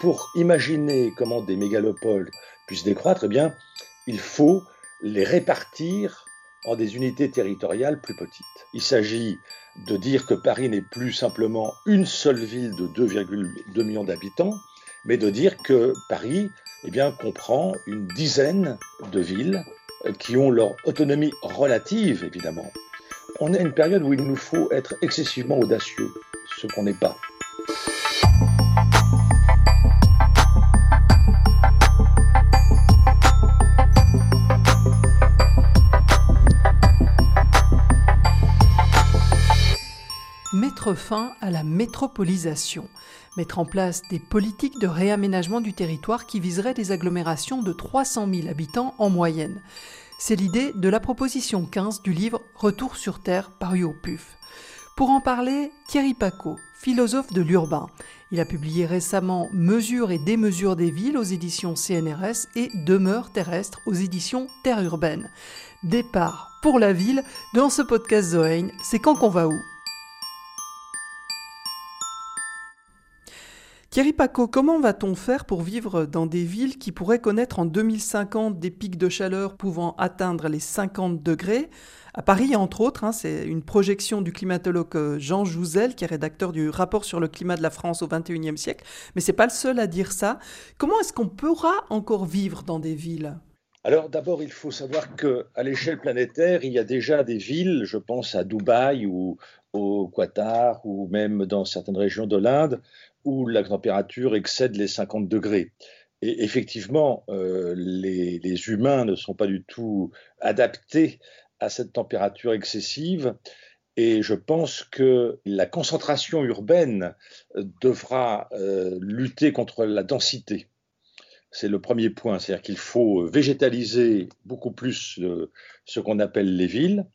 pour imaginer comment des mégalopoles puissent décroître, eh bien, il faut les répartir en des unités territoriales plus petites. Il s'agit de dire que Paris n'est plus simplement une seule ville de 2,2 millions d'habitants, mais de dire que Paris eh bien, comprend une dizaine de villes qui ont leur autonomie relative, évidemment. On est à une période où il nous faut être excessivement audacieux, ce qu'on n'est pas. Fin à la métropolisation, mettre en place des politiques de réaménagement du territoire qui viseraient des agglomérations de 300 000 habitants en moyenne. C'est l'idée de la proposition 15 du livre Retour sur Terre paru au PUF. Pour en parler, Thierry Paco, philosophe de l'urbain. Il a publié récemment Mesures et démesures des villes aux éditions CNRS et Demeures terrestres aux éditions Terre urbaine. Départ pour la ville, dans ce podcast Zoein, c'est quand qu'on va où? Thierry Paco, comment va-t-on faire pour vivre dans des villes qui pourraient connaître en 2050 des pics de chaleur pouvant atteindre les 50 degrés? À Paris, entre autres, hein, c'est une projection du climatologue euh, Jean Jouzel, qui est rédacteur du rapport sur le climat de la France au XXIe siècle. Mais c'est pas le seul à dire ça. Comment est-ce qu'on pourra encore vivre dans des villes? Alors d'abord, il faut savoir qu'à l'échelle planétaire, il y a déjà des villes, je pense à Dubaï ou au Qatar ou même dans certaines régions de l'Inde, où la température excède les 50 degrés. Et effectivement, euh, les, humains ne sont pas du tout adaptés à cette température excessive. Et je pense que la concentration urbaine devra euh, lutter contre la densité. C'est le premier point, c'est-à-dire qu'il faut végétaliser beaucoup plus ce qu'on appelle les villes,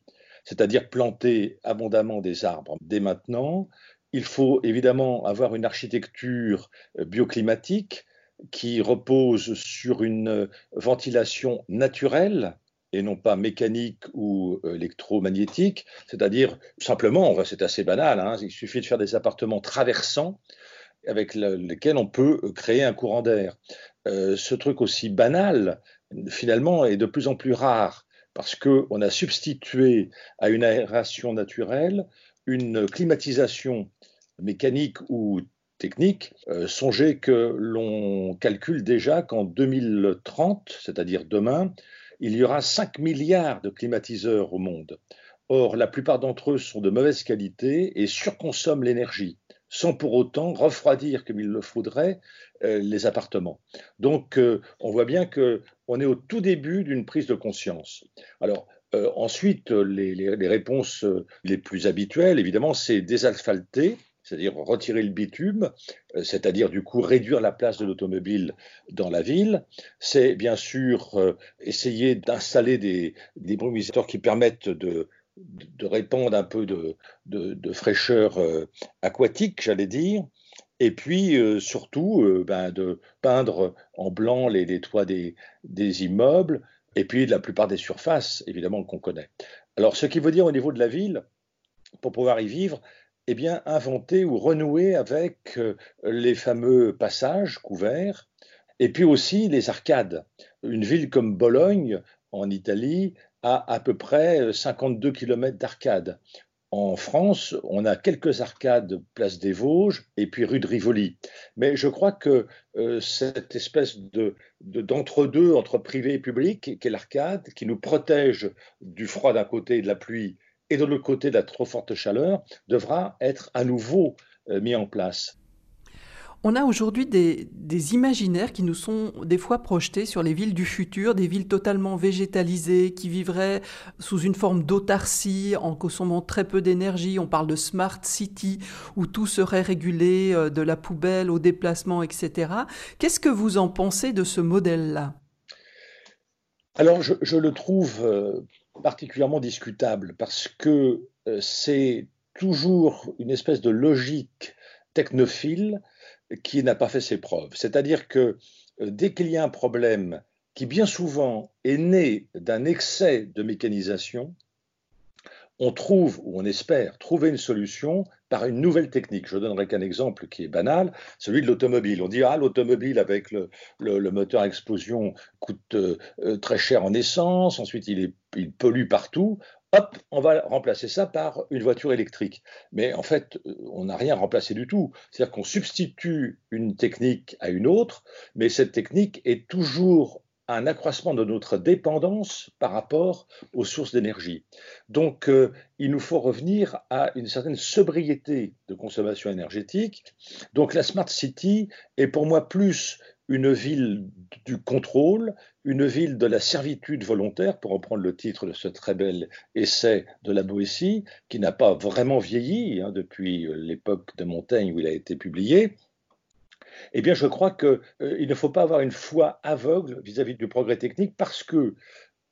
c'est-à-dire planter abondamment des arbres dès maintenant, il faut évidemment avoir une architecture euh, bioclimatique qui repose sur une euh, ventilation naturelle et non pas mécanique ou euh, électromagnétique, c'est-à-dire simplement, c'est assez banal, hein, il suffit de faire des appartements traversants avec lesquels on peut créer un courant d'air. ce truc aussi banal, finalement, est de plus en plus rare parce qu'on a substitué à une aération naturelle une climatisation mécanique ou technique, euh, songez que l'on calcule déjà qu'en 2030, c'est-à-dire demain, il y aura 5 milliards de climatiseurs au monde. Or, la plupart d'entre eux sont de mauvaise qualité et surconsomment l'énergie, sans pour autant refroidir comme il le faudrait euh, les appartements. Donc, euh, on voit bien qu'on est au tout début d'une prise de conscience. Alors, ensuite, les, réponses les plus habituelles, évidemment, c'est désasphalter, c'est-à-dire retirer le bitume, euh, c'est-à-dire du coup réduire la place de l'automobile dans la ville. C'est bien sûr euh, essayer d'installer des, brumisateurs qui permettent de, répandre un peu de, fraîcheur euh, aquatique, j'allais dire. Et puis surtout ben, de peindre en blanc les, toits des immeubles et puis la plupart des surfaces, évidemment, qu'on connaît. Alors, ce qui veut dire au niveau de la ville, pour pouvoir y vivre, eh bien, inventer ou renouer avec euh, les fameux passages couverts, et puis aussi les arcades. Une ville comme Bologne, en Italie, a à peu près 52 euh, km d'arcades. En France, on a quelques arcades place des Vosges et puis rue de Rivoli. Mais je crois que euh, cette espèce de, d'entre-deux entre privé et public, qu'est l'arcade, qui nous protège du froid d'un côté et de la pluie et de l'autre côté de la trop forte chaleur, devra être à nouveau euh, mis en place. On a aujourd'hui des, imaginaires qui nous sont des fois projetés sur les villes du futur, des villes totalement végétalisées, qui vivraient sous une forme d'autarcie, en consommant très peu d'énergie. On parle de smart city, où tout serait régulé, euh, de la poubelle au déplacement, etc. Qu'est-ce que vous en pensez de ce modèle-là? Alors, je, le trouve euh, particulièrement discutable parce que euh, c'est toujours une espèce de logique technophile qui n'a pas fait ses preuves. C'est-à-dire que euh, dès qu'il y a un problème qui bien souvent est né d'un excès de mécanisation, on trouve, ou on espère, trouver une solution par une nouvelle technique. Je donnerai qu'un exemple qui est banal, celui de l'automobile. On dit, ah, l'automobile avec le, moteur à explosion coûte euh, très cher en essence, ensuite il, il pollue partout. Hop, on va remplacer ça par une voiture électrique. Mais en fait, euh, on n'a rien remplacé du tout. C'est-à-dire qu'on substitue une technique à une autre, mais cette technique est toujours un accroissement de notre dépendance par rapport aux sources d'énergie. Donc, euh, il nous faut revenir à une certaine sobriété de consommation énergétique. Donc, la Smart City est pour moi plus une ville du contrôle, une ville de la servitude volontaire, pour reprendre le titre de ce très bel essai de la Boétie, qui n'a pas vraiment vieilli hein, depuis l'époque de Montaigne où il a été publié, eh bien, je crois qu'il euh, ne faut pas avoir une foi aveugle vis-à-vis du progrès technique parce que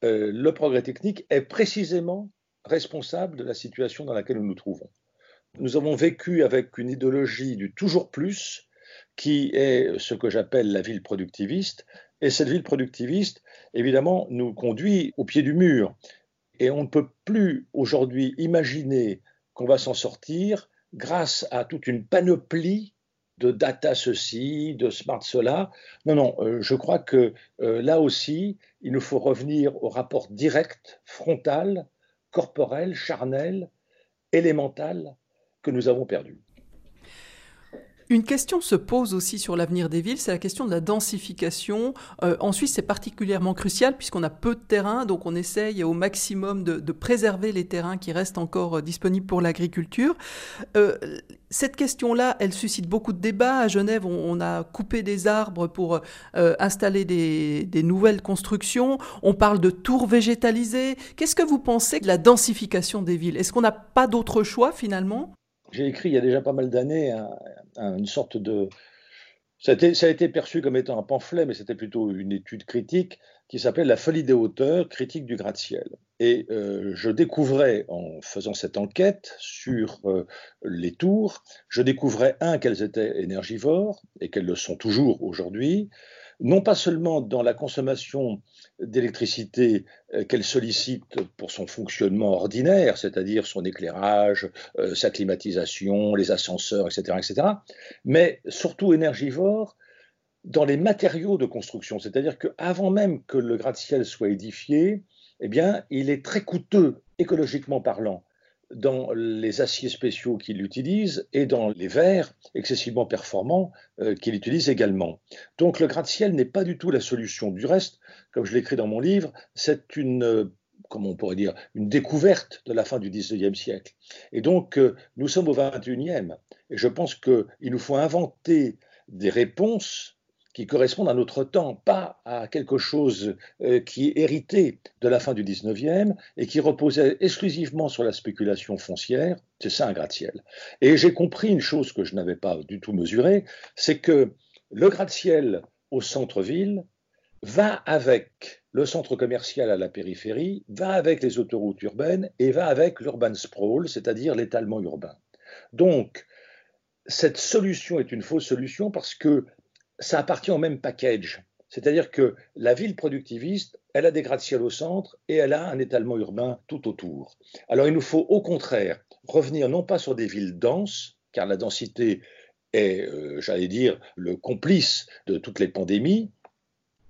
euh, le progrès technique est précisément responsable de la situation dans laquelle nous nous trouvons. Nous avons vécu avec une idéologie du toujours plus qui est ce que j'appelle la ville productiviste. Et cette ville productiviste, évidemment, nous conduit au pied du mur. Et on ne peut plus aujourd'hui imaginer qu'on va s'en sortir grâce à toute une panoplie de data ceci, de smart cela. Non, non, euh, je crois que euh, là aussi, il nous faut revenir au rapport direct, frontal, corporel, charnel, élémental que nous avons perdu. Une question se pose aussi sur l'avenir des villes, c'est la question de la densification. Euh, en Suisse, c'est particulièrement crucial puisqu'on a peu de terrain, donc on essaye au maximum de, préserver les terrains qui restent encore euh, disponibles pour l'agriculture. Euh, cette question-là, elle suscite beaucoup de débats. À Genève, on, a coupé des arbres pour installer des, des, nouvelles constructions. On parle de tours végétalisées. Qu'est-ce que vous pensez de la densification des villes? Est-ce qu'on n'a pas d'autre choix finalement? J'ai écrit il y a déjà pas mal d'années une sorte de... Ça a, été, perçu comme étant un pamphlet, mais c'était plutôt une étude critique qui s'appelait La folie des hauteurs, critique du gratte-ciel. Et euh, je découvrais, en faisant cette enquête sur euh, les tours, je découvrais, un, qu'elles étaient énergivores, et qu'elles le sont toujours aujourd'hui, non pas seulement dans la consommation d'électricité euh, qu'elle sollicite pour son fonctionnement ordinaire, c'est-à-dire son éclairage, euh, sa climatisation, les ascenseurs, etc., etc., mais surtout énergivore dans les matériaux de construction, c'est-à-dire qu'avant même que le gratte-ciel soit édifié, eh bien, il est très coûteux, écologiquement parlant, dans les aciers spéciaux qu'il utilise et dans les verres excessivement performants euh, qu'il utilise également. Donc le gratte-ciel n'est pas du tout la solution. Du reste, comme je l'écris dans mon livre, c'est une, euh, on pourrait dire, une découverte de la fin du 19e siècle. Et donc euh, nous sommes au 21e. Et je pense qu'il nous faut inventer des réponses qui correspondent à notre temps, pas à quelque chose euh, qui est hérité de la fin du 19e et qui reposait exclusivement sur la spéculation foncière. C'est ça un gratte-ciel. Et j'ai compris une chose que je n'avais pas du tout mesurée, c'est que le gratte-ciel au centre-ville va avec le centre commercial à la périphérie, va avec les autoroutes urbaines et va avec l'urban sprawl, c'est-à-dire l'étalement urbain. Donc, cette solution est une fausse solution parce que ça appartient au même package. C'est-à-dire que la ville productiviste, elle a des gratte-ciel au centre et elle a un étalement urbain tout autour. Alors il nous faut au contraire revenir non pas sur des villes denses, car la densité est, euh, j'allais dire, le complice de toutes les pandémies.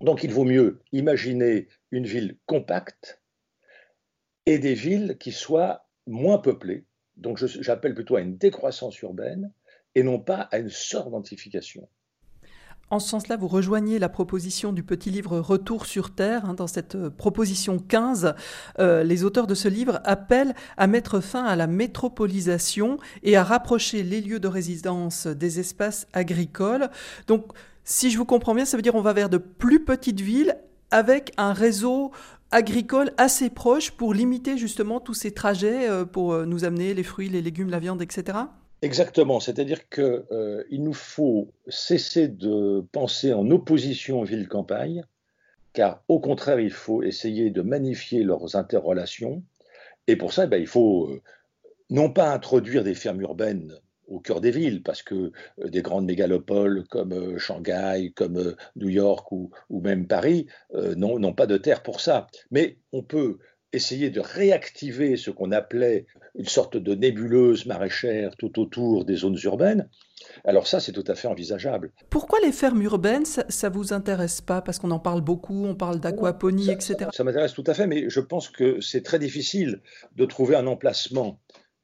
Donc il vaut mieux imaginer une ville compacte et des villes qui soient moins peuplées. Donc j'appelle plutôt à une décroissance urbaine et non pas à une surdensification. En ce sens-là, vous rejoignez la proposition du petit livre Retour sur Terre. Hein, dans cette euh, proposition 15, euh, les auteurs de ce livre appellent à mettre fin à la métropolisation et à rapprocher les lieux de résidence des espaces agricoles. Donc, si je vous comprends bien, ça veut dire qu'on va vers de plus petites villes avec un réseau agricole assez proche pour limiter justement tous ces trajets euh, pour nous amener les fruits, les légumes, la viande, etc. Exactement, c'est-à-dire qu'il euh, nous faut cesser de penser en opposition ville-campagne, car au contraire, il faut essayer de magnifier leurs interrelations, et pour ça, ben, il faut euh, non pas introduire des fermes urbaines au cœur des villes, parce que euh, des grandes mégalopoles comme Shanghai, comme New York ou, ou même Paris n'ont pas de terre pour ça, mais on peut essayer de réactiver ce qu'on appelait une sorte de nébuleuse maraîchère tout autour des zones urbaines, alors ça, c'est tout à fait envisageable. Pourquoi les fermes urbaines, ça, ne vous intéresse pas? Parce qu'on en parle beaucoup, on parle d'aquaponie, etc. Ça, m'intéresse tout à fait, mais je pense que c'est très difficile de trouver un emplacement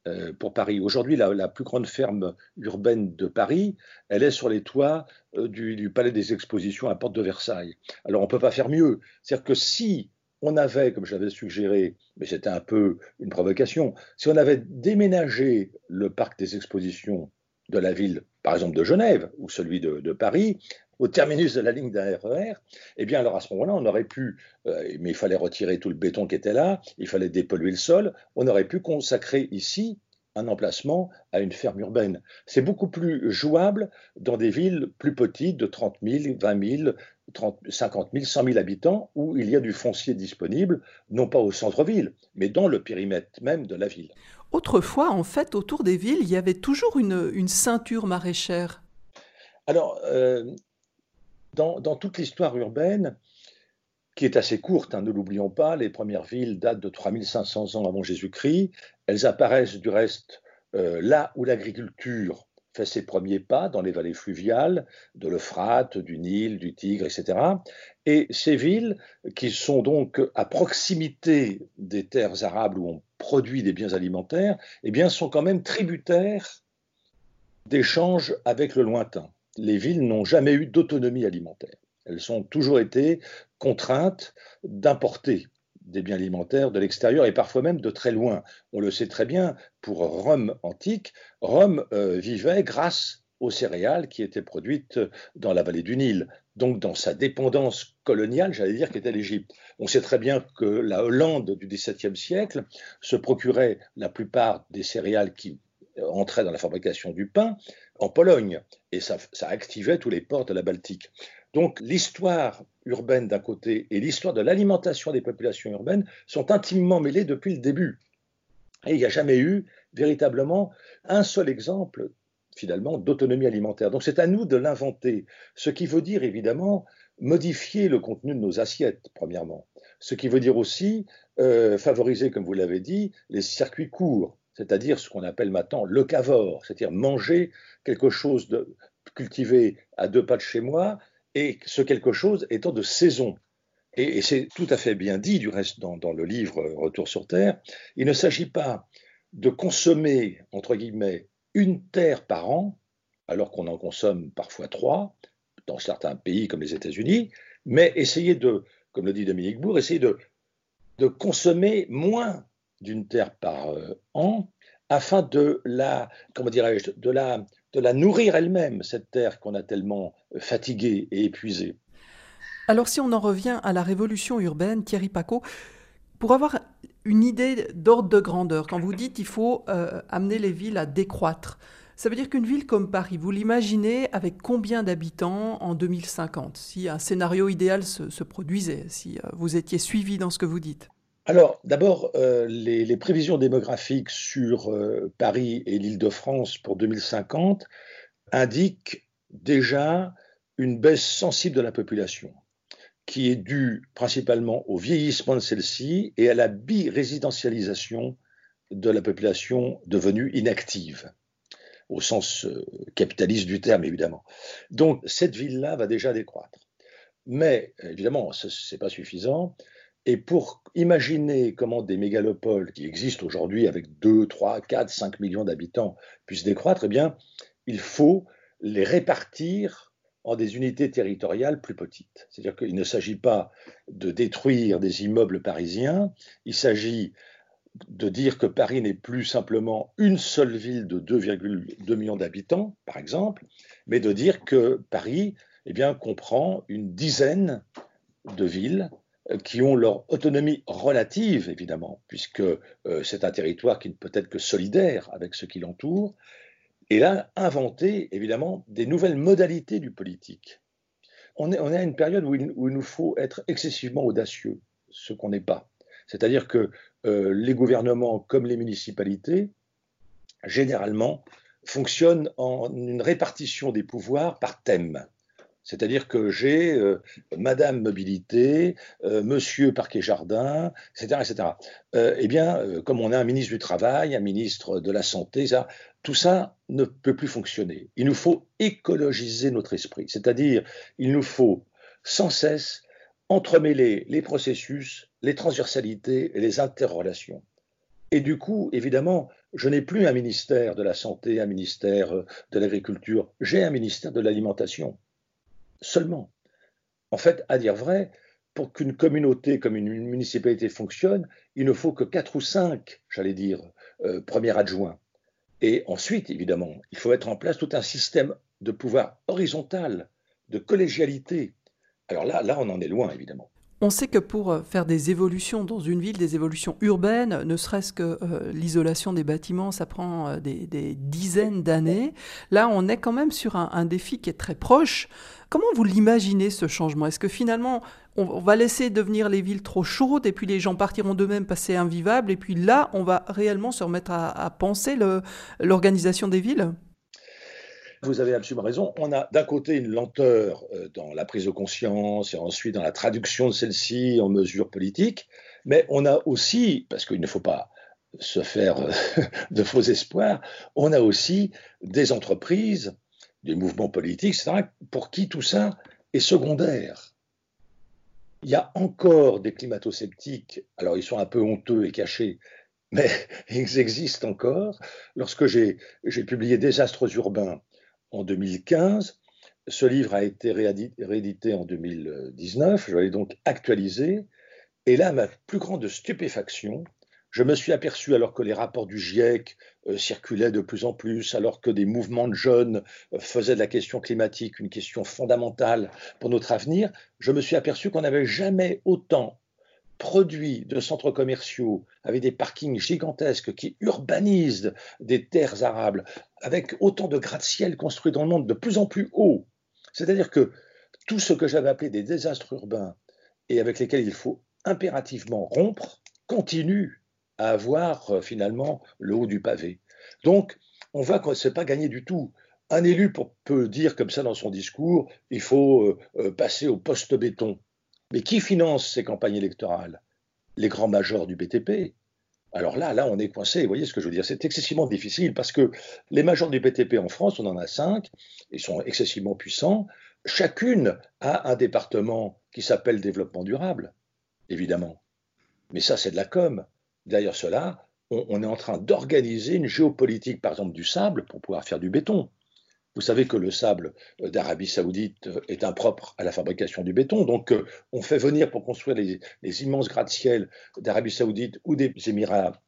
euh, pour Paris. Aujourd'hui, la, plus grande ferme urbaine de Paris, elle est sur les toits euh, du, du, Palais des Expositions à Porte de Versailles. Alors on ne peut pas faire mieux. C'est-à-dire que si on avait, comme j'avais suggéré, mais c'était un peu une provocation, si on avait déménagé le parc des expositions de la ville, par exemple de Genève ou celui de, Paris, au terminus de la ligne d'un e eh bien alors à ce moment-là, on aurait pu, euh, mais il fallait retirer tout le béton qui était là, il fallait dépolluer le sol, on aurait pu consacrer ici un emplacement à une ferme urbaine. C'est beaucoup plus jouable dans des villes plus petites de 30 000, 20 000, 30, 50 000, 100 000 habitants où il y a du foncier disponible, non pas au centre-ville, mais dans le périmètre même de la ville. Autrefois, en fait, autour des villes, il y avait toujours une, ceinture maraîchère. Alors, euh, dans, toute l'histoire urbaine, qui est assez courte, hein, ne l'oublions pas, les premières villes datent de 3500 ans avant Jésus-Christ, elles apparaissent du reste euh, là où l'agriculture fait ses premiers pas dans les vallées fluviales de l'Euphrate, du Nil, du Tigre, etc. Et ces villes, qui sont donc à proximité des terres arables où on produit des biens alimentaires, eh bien, sont quand même tributaires d'échanges avec le lointain. Les villes n'ont jamais eu d'autonomie alimentaire. Elles ont toujours été contraintes d'importer des biens alimentaires de l'extérieur et parfois même de très loin. On le sait très bien, pour Rome antique, Rome euh, vivait grâce aux céréales qui étaient produites dans la vallée du Nil, donc dans sa dépendance coloniale, j'allais dire, qu'était l'Égypte. On sait très bien que la Hollande du XVIIe siècle se procurait la plupart des céréales qui entraient dans la fabrication du pain en Pologne, et ça, ça activait tous les ports de la Baltique. Donc l'histoire urbaine d'un côté et l'histoire de l'alimentation des populations urbaines sont intimement mêlées depuis le début. Et il n'y a jamais eu véritablement un seul exemple finalement d'autonomie alimentaire. Donc c'est à nous de l'inventer, ce qui veut dire évidemment modifier le contenu de nos assiettes, premièrement. Ce qui veut dire aussi euh, favoriser, comme vous l'avez dit, les circuits courts, c'est-à-dire ce qu'on appelle maintenant le cavore, c'est-à-dire manger quelque chose cultivé à deux pas de chez moi, et ce quelque chose étant de saison. Et, c'est tout à fait bien dit, du reste, dans, le livre Retour sur Terre, il ne s'agit pas de consommer, entre guillemets, une terre par an, alors qu'on en consomme parfois trois, dans certains pays comme les États-Unis, mais essayer de, comme le dit Dominique Bourg, essayer de consommer moins d'une terre par euh, an afin de la, comment dirais-je, de la, de la nourrir elle-même, cette terre qu'on a tellement fatiguée et épuisée. Alors si on en revient à la révolution urbaine, Thierry Paco, pour avoir une idée d'ordre de grandeur, quand vous dites qu'il faut euh, amener les villes à décroître, ça veut dire qu'une ville comme Paris, vous l'imaginez avec combien d'habitants en 2050, si un scénario idéal se, produisait, si euh, vous étiez suivi dans ce que vous dites? Alors, d'abord, euh, les, prévisions démographiques sur euh, Paris et l'Île-de-France pour 2050 indiquent déjà une baisse sensible de la population, qui est due principalement au vieillissement de celle-ci et à la bi-résidentialisation de la population devenue inactive, au sens euh, capitaliste du terme, évidemment. Donc, cette ville-là va déjà décroître. Mais, évidemment, ce n'est pas suffisant et pour imaginer comment des mégalopoles qui existent aujourd'hui avec 2, 3, 4, 5 millions d'habitants puissent décroître, eh bien, il faut les répartir en des unités territoriales plus petites. C'est-à-dire qu'il ne s'agit pas de détruire des immeubles parisiens, il s'agit de dire que Paris n'est plus simplement une seule ville de 2,2 millions d'habitants, par exemple, mais de dire que Paris eh bien, comprend une dizaine de villes qui ont leur autonomie relative, évidemment, puisque euh, c'est un territoire qui ne peut être que solidaire avec ce qui l'entoure, et là, inventer, évidemment, des nouvelles modalités du politique. On est, on à une période où il, nous faut être excessivement audacieux, ce qu'on n'est pas. C'est-à-dire que euh, les gouvernements, comme les municipalités, généralement, fonctionnent en une répartition des pouvoirs par thème. C'est-à-dire que j'ai euh, Madame Mobilité, euh, Monsieur Parquet Jardin, etc. etc. eh bien, comme on a un ministre du Travail, un ministre de la Santé, tout ça ne peut plus fonctionner. Il nous faut écologiser notre esprit, c'est-à-dire il nous faut sans cesse entremêler les processus, les transversalités et les interrelations. Et du coup, évidemment, je n'ai plus un ministère de la Santé, un ministère de l'Agriculture, j'ai un ministère de l'Alimentation. Seulement. En fait, à dire vrai, pour qu'une communauté comme une municipalité fonctionne, il ne faut que quatre ou cinq, j'allais dire, euh, premiers adjoints. Et ensuite, évidemment, il faut mettre en place tout un système de pouvoir horizontal, de collégialité. Alors là, là, on en est loin, évidemment. On sait que pour euh, faire des évolutions dans une ville, des évolutions urbaines, ne serait-ce que euh, l'isolation des bâtiments, ça prend euh, des, dizaines d'années. Là, on est quand même sur un, défi qui est très proche. Comment vous l'imaginez ce changement? Est-ce que finalement, on, va laisser devenir les villes trop chaudes et puis les gens partiront d'eux-mêmes passer invivables et puis là, on va réellement se remettre à, à penser l'organisation des villes? Vous avez absolument raison. On a d'un côté une lenteur euh, dans la prise de conscience et ensuite dans la traduction de celle-ci en mesures politiques, mais on a aussi, parce qu'il ne faut pas se faire euh, de faux espoirs, on a aussi des entreprises, des mouvements politiques, etc., pour qui tout ça est secondaire. Il y a encore des climato-sceptiques, alors ils sont un peu honteux et cachés, mais ils existent encore. Lorsque j'ai publié Désastres urbains, en 2015. Ce livre a été réédité en 2019, je l'ai donc actualisé. Et là, ma plus grande stupéfaction, je me suis aperçu, alors que les rapports du GIEC euh, circulaient de plus en plus, alors que des mouvements de jeunes euh, faisaient de la question climatique une question fondamentale pour notre avenir, je me suis aperçu qu'on n'avait jamais autant produit de centres commerciaux avec des parkings gigantesques qui urbanisent des terres arables, avec autant de gratte-ciel construits dans le monde de plus en plus haut. C'est-à-dire que tout ce que j'avais appelé des désastres urbains et avec lesquels il faut impérativement rompre, continue à avoir euh, finalement le haut du pavé. Donc, on voit que ce n'est pas gagné du tout. Un élu peut dire comme ça dans son discours, il faut euh, euh, passer au poste-béton. Mais qui finance ces campagnes électorales? Les grands majors du BTP. Alors là, là, on est coincé. Vous voyez ce que je veux dire C'est excessivement difficile parce que les majors du BTP en France, on en a cinq, ils sont excessivement puissants. Chacune a un département qui s'appelle développement durable, évidemment. Mais ça, c'est de la com. Derrière cela, on est en train d'organiser une géopolitique, par exemple, du sable pour pouvoir faire du béton. Vous savez que le sable euh, d'Arabie saoudite euh, est impropre à la fabrication du béton, donc euh, on fait venir pour construire les, immenses gratte-ciel d'Arabie saoudite ou des Émirats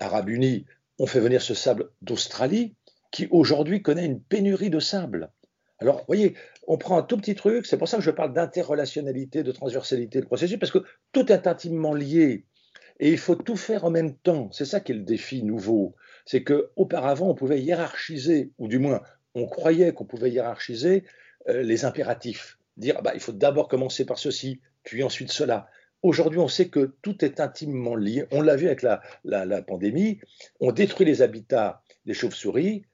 arabes unis, on fait venir ce sable d'Australie qui aujourd'hui connaît une pénurie de sable. Alors, vous voyez, on prend un tout petit truc, c'est pour ça que je parle d'interrelationnalité, de transversalité de processus, parce que tout est intimement lié. Et il faut tout faire en même temps. C'est ça qui est le défi nouveau. C'est qu'auparavant, on pouvait hiérarchiser, ou du moins on croyait qu'on pouvait hiérarchiser euh, les impératifs, dire bah, il faut d'abord commencer par ceci, puis ensuite cela. Aujourd'hui, on sait que tout est intimement lié. On l'a vu avec la, pandémie. On détruit les habitats des chauves-souris.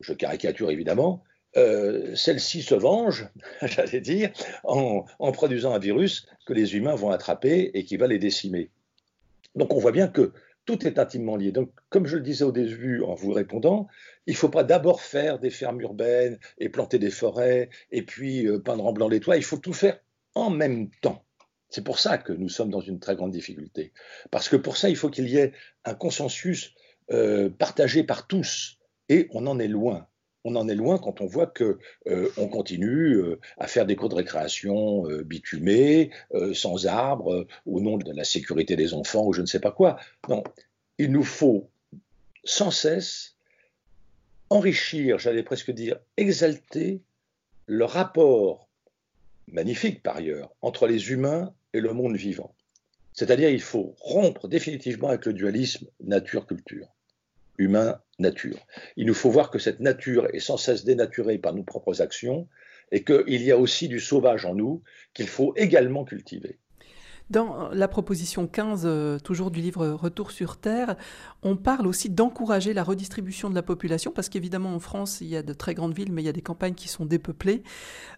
Je caricature évidemment. Euh, celles-ci se vengent, j'allais dire, en, en, produisant un virus que les humains vont attraper et qui va les décimer. Donc on voit bien que tout est intimement lié. Donc, comme je le disais au début en vous répondant, il ne faut pas d'abord faire des fermes urbaines et planter des forêts et puis euh, peindre en blanc les toits. Il faut tout faire en même temps. C'est pour ça que nous sommes dans une très grande difficulté. Parce que pour ça, il faut qu'il y ait un consensus euh, partagé par tous. Et on en est loin on en est loin quand on voit que euh, on continue euh, à faire des cours de récréation euh, bitumés, sans arbres, au nom de la sécurité des enfants ou je ne sais pas quoi. Non, il nous faut sans cesse enrichir, j'allais presque dire exalter le rapport magnifique par ailleurs entre les humains et le monde vivant. C'est-à-dire il faut rompre définitivement avec le dualisme nature-culture humain-nature. Il nous faut voir que cette nature est sans cesse dénaturée par nos propres actions et qu'il y a aussi du sauvage en nous qu'il faut également cultiver. Dans la proposition 15, euh, toujours du livre Retour sur Terre, on parle aussi d'encourager la redistribution de la population, parce qu'évidemment en France, il y a de très grandes villes, mais il y a des campagnes qui sont dépeuplées.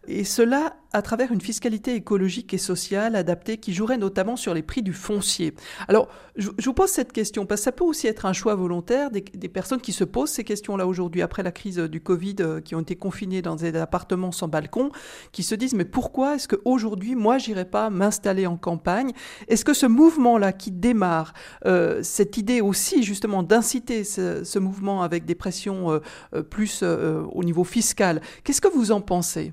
Et cela à travers une fiscalité écologique et sociale adaptée qui jouerait notamment sur les prix du foncier. Alors, je, vous pose cette question, parce que ça peut aussi être un choix volontaire des, personnes qui se posent ces questions-là aujourd'hui, après la crise du Covid, euh, qui ont été confinées dans des appartements sans balcon, qui se disent, mais pourquoi est-ce qu'aujourd'hui, moi, j'irai pas m'installer en campagne? Est-ce que ce mouvement-là qui démarre, euh, cette idée aussi justement d'inciter ce, mouvement avec des pressions euh, plus au niveau fiscal, qu'est-ce que vous en pensez?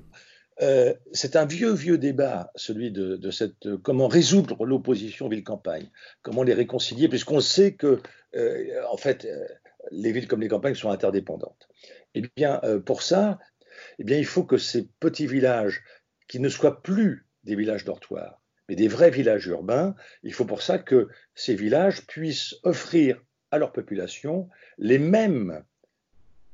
Euh, c'est un vieux, vieux débat, celui de, cette comment résoudre l'opposition ville-campagne, comment les réconcilier, puisqu'on sait que, euh, en fait, euh, les villes comme les campagnes sont interdépendantes. Eh bien, pour ça, eh bien, il faut que ces petits villages, qui ne soient plus des villages dortoirs, mais des vrais villages urbains, il faut pour ça que ces villages puissent offrir à leur population les mêmes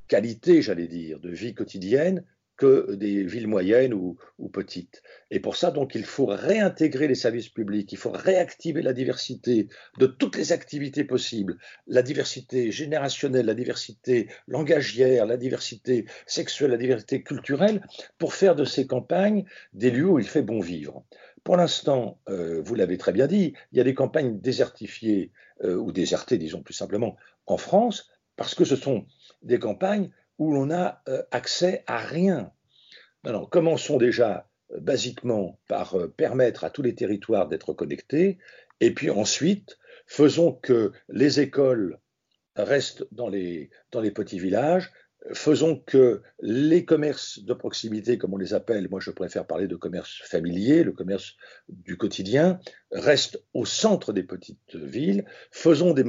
qualités, j'allais dire, de vie quotidienne que des villes moyennes ou, petites. Et pour ça, donc, il faut réintégrer les services publics, il faut réactiver la diversité de toutes les activités possibles, la diversité générationnelle, la diversité langagière, la diversité sexuelle, la diversité culturelle, pour faire de ces campagnes des lieux où il fait bon vivre. Pour l'instant, euh, vous l'avez très bien dit, il y a des campagnes désertifiées euh, ou désertées, disons plus simplement, en France, parce que ce sont des campagnes où l'on n'a euh, accès à rien. Alors, commençons déjà euh, basiquement par euh, permettre à tous les territoires d'être connectés, et puis ensuite, faisons que les écoles restent dans les, dans les petits villages, faisons que les commerces de proximité, comme on les appelle, moi je préfère parler de commerce familier, le commerce du quotidien, restent au centre des petites villes. Faisons des,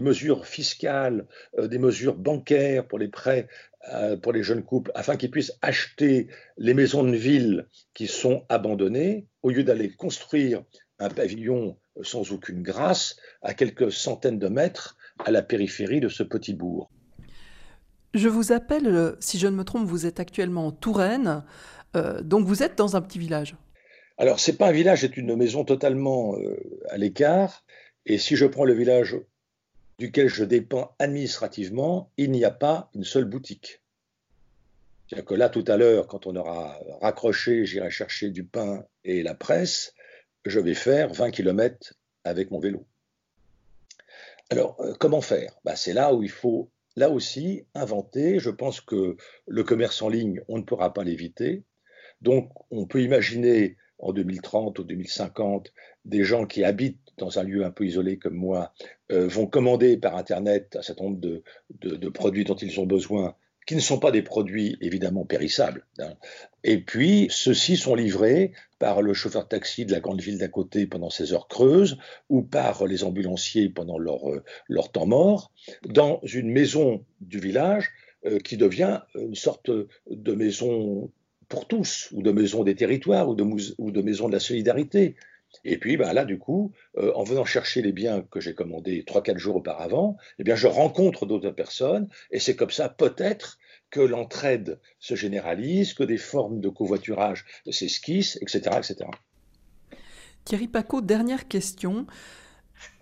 mesures fiscales, euh, des mesures bancaires pour les prêts euh, pour les jeunes couples, afin qu'ils puissent acheter les maisons de ville qui sont abandonnées, au lieu d'aller construire un pavillon sans aucune grâce à quelques centaines de mètres à la périphérie de ce petit bourg. Je vous appelle, euh, si je ne me trompe, vous êtes actuellement en Touraine, euh, donc vous êtes dans un petit village. Alors, c'est pas un village, c'est une maison totalement euh, à l'écart. Et si je prends le village duquel je dépends administrativement, il n'y a pas une seule boutique. C'est-à-dire que là, tout à l'heure, quand on aura raccroché, j'irai chercher du pain et la presse, je vais faire 20 km avec mon vélo. Alors, comment faire? Bah, C'est là où il faut là aussi, inventer. Je pense que le commerce en ligne, on ne pourra pas l'éviter. Donc, on peut imaginer en 2030 ou 2050 des gens qui habitent dans un lieu un peu isolé comme moi euh, vont commander par Internet un certain nombre de produits dont ils ont besoin qui ne sont pas des produits évidemment périssables. Hein. Et puis, ceux-ci sont livrés par le chauffeur de taxi de la grande ville d'à côté pendant ses heures creuses ou par les ambulanciers pendant leur, euh, leur temps mort dans une maison du village euh, qui devient une sorte de maison pour tous, ou de maison des territoires, ou de maison de la solidarité. Et puis ben là, du coup, euh, en venant chercher les biens que j'ai commandés 3-4 jours auparavant, eh bien, je rencontre d'autres personnes, et c'est comme ça, peut-être, que l'entraide se généralise, que des formes de covoiturage s'esquissent, etc., etc. Thierry Paco, dernière question.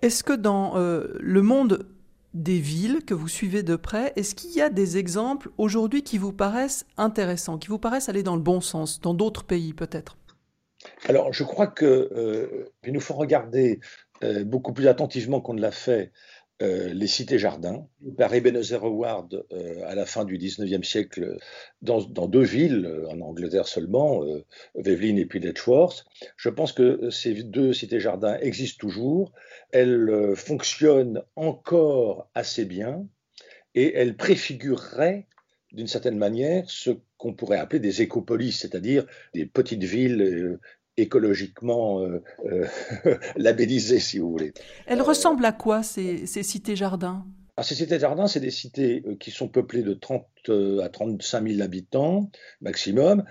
Est-ce que dans euh, le monde des villes que vous suivez de près, est-ce qu'il y a des exemples aujourd'hui qui vous paraissent intéressants, qui vous paraissent aller dans le bon sens, dans d'autres pays peut-être? Alors, je crois qu'il euh, nous faut regarder euh, beaucoup plus attentivement qu'on ne l'a fait euh, les cités-jardins par Ebenezer Howard à la fin du 19e siècle dans, deux villes, en Angleterre seulement, Vevelin et puis Letchworth. Je pense que ces deux cités-jardins existent toujours. Elles fonctionnent encore assez bien et elles préfigureraient d'une certaine manière ce qu'on pourrait appeler des écopolis, c'est-à-dire des petites villes écologiquement euh, euh, labellisées, si vous voulez. Elles ressemblent à quoi, ces, cités-jardins ah, Ces cités-jardins, c'est des cités qui sont peuplées de 30 à 35 000 habitants maximum.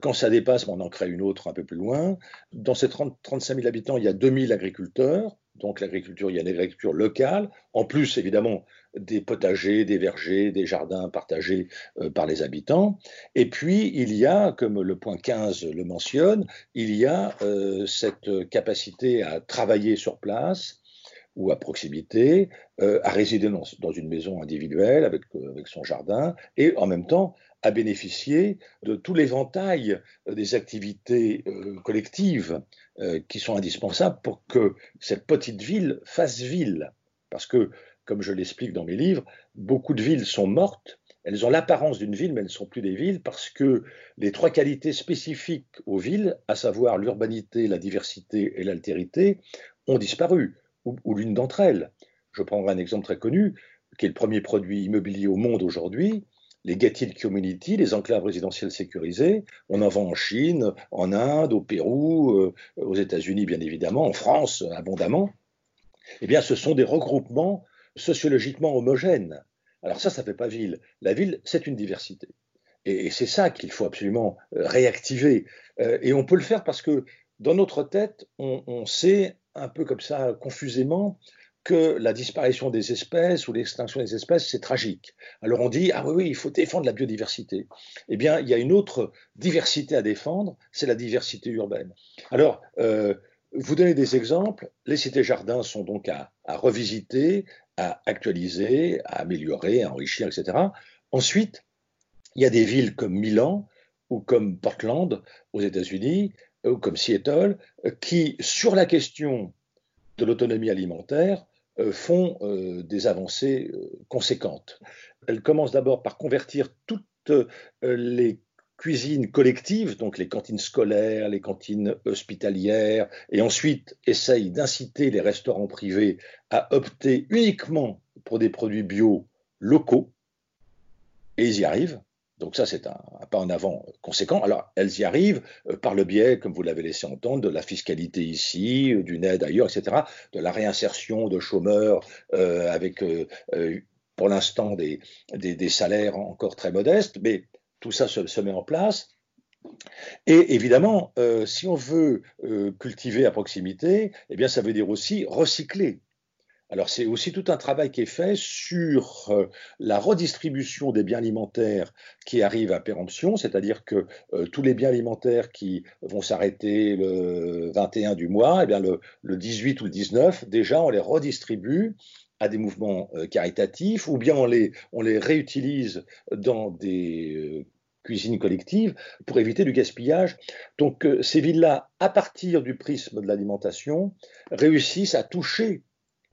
Quand ça dépasse, on en crée une autre un peu plus loin. Dans ces 30, 35 000 habitants, il y a 2 000 agriculteurs. Donc l'agriculture, il y a une agriculture locale. En plus, évidemment, des potagers, des vergers, des jardins partagés euh, par les habitants. Et puis, il y a, comme le point 15 le mentionne, il y a euh, cette capacité à travailler sur place ou à proximité, euh, à résider dans, une maison individuelle avec, avec son jardin, et en même temps à bénéficier de tout l'éventail des activités collectives qui sont indispensables pour que cette petite ville fasse ville. Parce que comme je l'explique dans mes livres, beaucoup de villes sont mortes. Elles ont l'apparence d'une ville, mais elles ne sont plus des villes parce que les trois qualités spécifiques aux villes, à savoir l'urbanité, la diversité et l'altérité, ont disparu, ou, l'une d'entre elles. Je prendrai un exemple très connu, qui est le premier produit immobilier au monde aujourd'hui, les gated community, les enclaves résidentielles sécurisées. On en vend en Chine, en Inde, au Pérou, euh, aux États-Unis bien évidemment, en France abondamment. Eh bien, ce sont des regroupements sociologiquement homogène. Alors ça, ça ne fait pas ville. La ville, c'est une diversité. Et, c'est ça qu'il faut absolument euh, réactiver. Euh, et on peut le faire parce que dans notre tête, on, sait un peu comme ça, confusément, que la disparition des espèces ou l'extinction des espèces, c'est tragique. Alors on dit, ah oui, oui, il faut défendre la biodiversité. Eh bien, il y a une autre diversité à défendre, c'est la diversité urbaine. Alors, euh, vous donnez des exemples. Les cités-jardins sont donc à, revisiter, à actualiser, à améliorer, à enrichir, etc. Ensuite, il y a des villes comme Milan ou comme Portland aux États-Unis ou comme Seattle qui, sur la question de l'autonomie alimentaire, euh, font euh, des avancées euh, conséquentes. Elles commencent d'abord par convertir toutes les cuisine collective, donc les cantines scolaires, les cantines hospitalières, et ensuite essaye d'inciter les restaurants privés à opter uniquement pour des produits bio locaux, et ils y arrivent. Donc ça, c'est un, pas en avant conséquent. Alors, elles y arrivent euh, par le biais, comme vous l'avez laissé entendre, de la fiscalité ici, euh, d'une aide ailleurs, etc., de la réinsertion de chômeurs euh, avec, pour l'instant, des, des, des, salaires encore très modestes, mais tout ça se, met en place. Et évidemment, euh, si on veut euh, cultiver à proximité, eh bien, ça veut dire aussi recycler. Alors, c'est aussi tout un travail qui est fait sur euh, la redistribution des biens alimentaires qui arrivent à péremption, c'est-à-dire que tous les biens alimentaires qui vont s'arrêter le 21 du mois, eh bien, le, le 18 ou le 19, déjà, on les redistribue à des mouvements euh, caritatifs, ou bien on les, on les réutilise dans des euh, cuisines collectives pour éviter du gaspillage. Donc euh, ces villes-là, à partir du prisme de l'alimentation, réussissent à toucher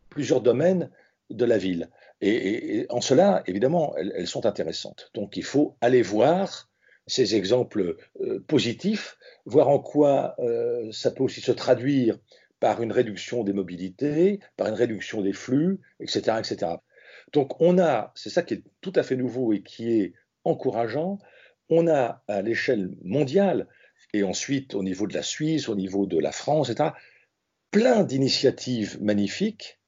plusieurs domaines de la ville. Et, en cela, évidemment, elles, sont intéressantes. Donc il faut aller voir ces exemples positifs, voir en quoi ça peut aussi se traduire par une réduction des mobilités, par une réduction des flux, etc. etc. Donc on a, c'est ça qui est tout à fait nouveau et qui est encourageant, on a à l'échelle mondiale, et ensuite au niveau de la Suisse, au niveau de la France, etc., plein d'initiatives magnifiques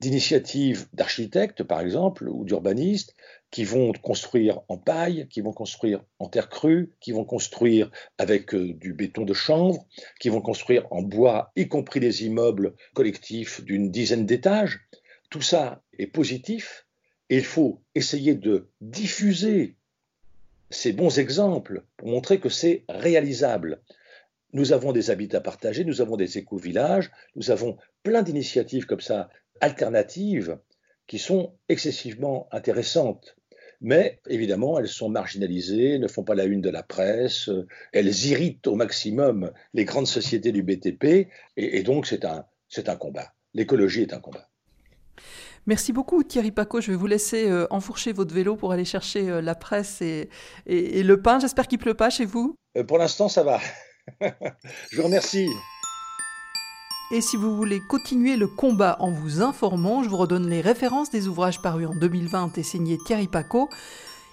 d'initiatives d'architectes, par exemple, ou d'urbanistes, qui vont construire en paille, qui vont construire en terre crue, qui vont construire avec euh, du béton de chanvre, qui vont construire en bois, y compris des immeubles collectifs d'une dizaine d'étages. Tout ça est positif et il faut essayer de diffuser ces bons exemples pour montrer que c'est réalisable. Nous avons des habitats partagés, nous avons des éco-villages, nous avons plein d'initiatives comme ça alternatives qui sont excessivement intéressantes. Mais évidemment, elles sont marginalisées, ne font pas la une de la presse, elles irritent au maximum les grandes sociétés du BTP, et, donc c'est un, c'est un combat. L'écologie est un combat. Merci beaucoup Thierry Paco. Je vais vous laisser euh, enfourcher votre vélo pour aller chercher euh, la presse et, et, le pain. J'espère qu'il ne pleut pas chez vous. Euh, pour l'instant, ça va. Je vous remercie. Et si vous voulez continuer le combat en vous informant, je vous redonne les références des ouvrages parus en 2020 et signés Thierry Paco.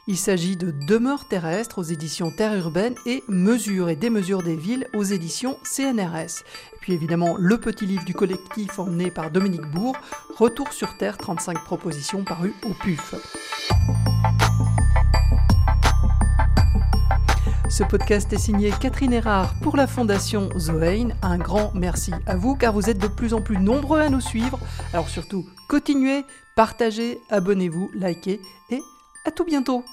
Il s'agit de Demeures terrestres aux éditions Terre urbaine et Mesures et démesures des villes aux éditions CNRS. Et puis évidemment le petit livre du collectif emmené par Dominique Bourg, Retour sur Terre, 35 propositions parues au PUF. Ce podcast est signé Catherine Erard pour la Fondation Zoein. Un grand merci à vous car vous êtes de plus en plus nombreux à nous suivre. Alors surtout, continuez, partagez, abonnez-vous, likez et à tout bientôt